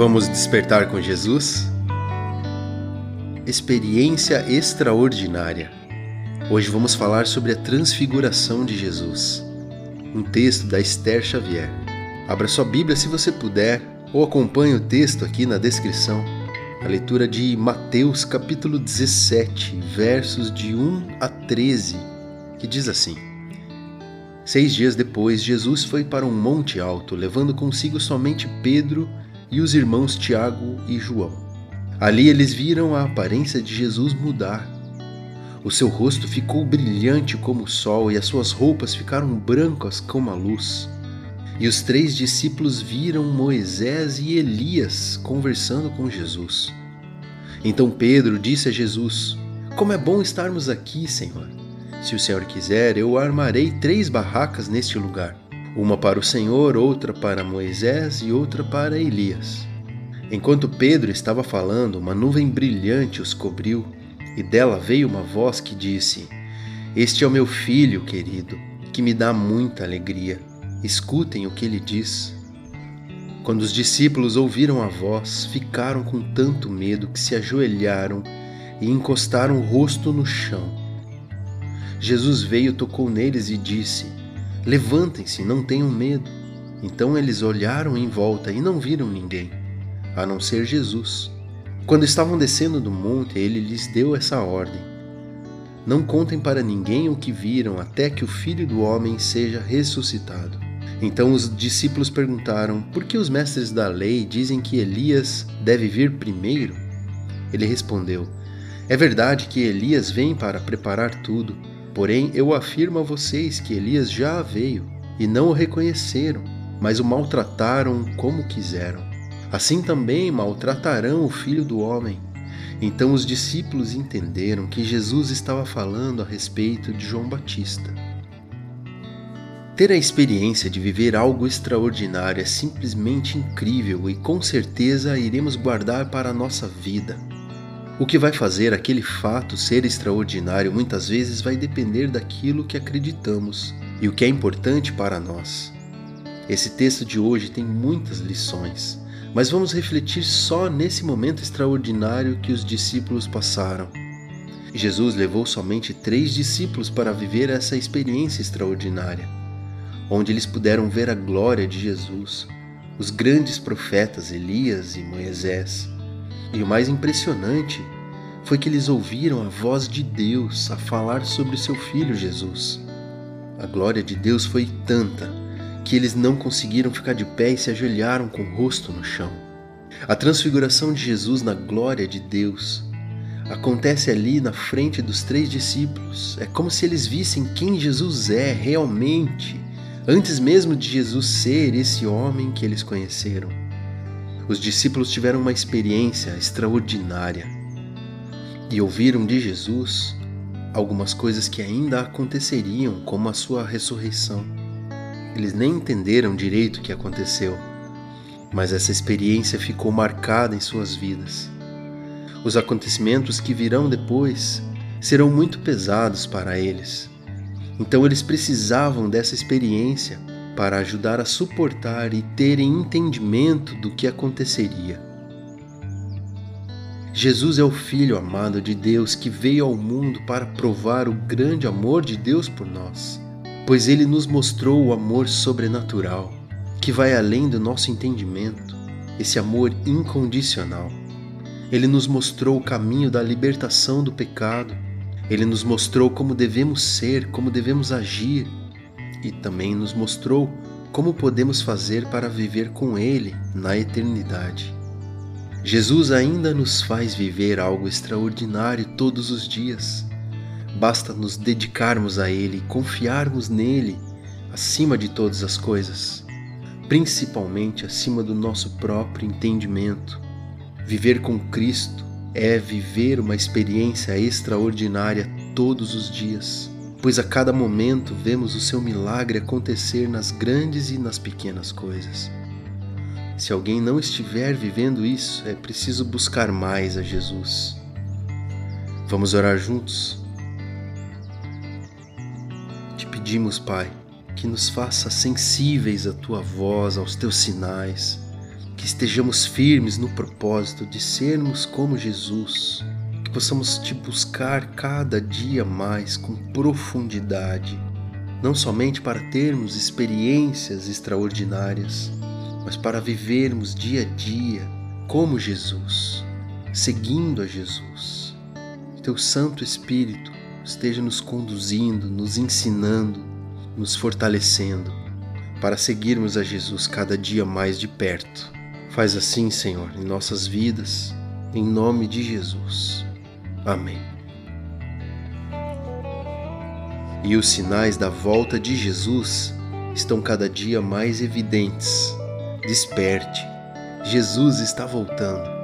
Vamos despertar com Jesus? Experiência extraordinária. Hoje vamos falar sobre a transfiguração de Jesus. Um texto da Esther Xavier. Abra sua Bíblia se você puder, ou acompanhe o texto aqui na descrição. A leitura de Mateus capítulo 17, versos de 1 a 13, que diz assim: Seis dias depois, Jesus foi para um monte alto, levando consigo somente Pedro e os irmãos Tiago e João. Ali eles viram a aparência de Jesus mudar. O seu rosto ficou brilhante como o sol e as suas roupas ficaram brancas como a luz. E os três discípulos viram Moisés e Elias conversando com Jesus. Então Pedro disse a Jesus: Como é bom estarmos aqui, Senhor. Se o Senhor quiser, eu armarei três barracas neste lugar uma para o Senhor, outra para Moisés e outra para Elias. Enquanto Pedro estava falando, uma nuvem brilhante os cobriu, e dela veio uma voz que disse: Este é o meu filho querido, que me dá muita alegria. Escutem o que ele diz. Quando os discípulos ouviram a voz, ficaram com tanto medo que se ajoelharam e encostaram o rosto no chão. Jesus veio, tocou neles e disse: Levantem-se, não tenham medo. Então eles olharam em volta e não viram ninguém, a não ser Jesus. Quando estavam descendo do monte, ele lhes deu essa ordem: Não contem para ninguém o que viram até que o filho do homem seja ressuscitado. Então os discípulos perguntaram: Por que os mestres da lei dizem que Elias deve vir primeiro? Ele respondeu: É verdade que Elias vem para preparar tudo. Porém, eu afirmo a vocês que Elias já veio e não o reconheceram, mas o maltrataram como quiseram. Assim também maltratarão o filho do homem. Então os discípulos entenderam que Jesus estava falando a respeito de João Batista. Ter a experiência de viver algo extraordinário é simplesmente incrível e com certeza iremos guardar para a nossa vida. O que vai fazer aquele fato ser extraordinário muitas vezes vai depender daquilo que acreditamos e o que é importante para nós. Esse texto de hoje tem muitas lições, mas vamos refletir só nesse momento extraordinário que os discípulos passaram. Jesus levou somente três discípulos para viver essa experiência extraordinária, onde eles puderam ver a glória de Jesus, os grandes profetas Elias e Moisés e o mais impressionante foi que eles ouviram a voz de Deus a falar sobre seu filho Jesus. A glória de Deus foi tanta que eles não conseguiram ficar de pé e se ajoelharam com o rosto no chão. A transfiguração de Jesus na glória de Deus acontece ali na frente dos três discípulos. É como se eles vissem quem Jesus é realmente, antes mesmo de Jesus ser esse homem que eles conheceram os discípulos tiveram uma experiência extraordinária e ouviram de Jesus algumas coisas que ainda aconteceriam, como a sua ressurreição. Eles nem entenderam direito o que aconteceu, mas essa experiência ficou marcada em suas vidas. Os acontecimentos que virão depois serão muito pesados para eles. Então eles precisavam dessa experiência para ajudar a suportar e terem entendimento do que aconteceria. Jesus é o Filho amado de Deus que veio ao mundo para provar o grande amor de Deus por nós, pois ele nos mostrou o amor sobrenatural, que vai além do nosso entendimento, esse amor incondicional. Ele nos mostrou o caminho da libertação do pecado, ele nos mostrou como devemos ser, como devemos agir e também nos mostrou como podemos fazer para viver com Ele na eternidade. Jesus ainda nos faz viver algo extraordinário todos os dias. Basta nos dedicarmos a Ele e confiarmos nele acima de todas as coisas, principalmente acima do nosso próprio entendimento. Viver com Cristo é viver uma experiência extraordinária todos os dias pois a cada momento vemos o seu milagre acontecer nas grandes e nas pequenas coisas. Se alguém não estiver vivendo isso, é preciso buscar mais a Jesus. Vamos orar juntos? Te pedimos, Pai, que nos faça sensíveis à tua voz, aos teus sinais, que estejamos firmes no propósito de sermos como Jesus, que possamos te buscar cada dia mais com profundidade, não somente para termos experiências extraordinárias, mas para vivermos dia a dia como Jesus, seguindo a Jesus. Teu Santo Espírito esteja nos conduzindo, nos ensinando, nos fortalecendo para seguirmos a Jesus cada dia mais de perto. Faz assim, Senhor, em nossas vidas, em nome de Jesus. Amém. E os sinais da volta de Jesus estão cada dia mais evidentes. Desperte, Jesus está voltando.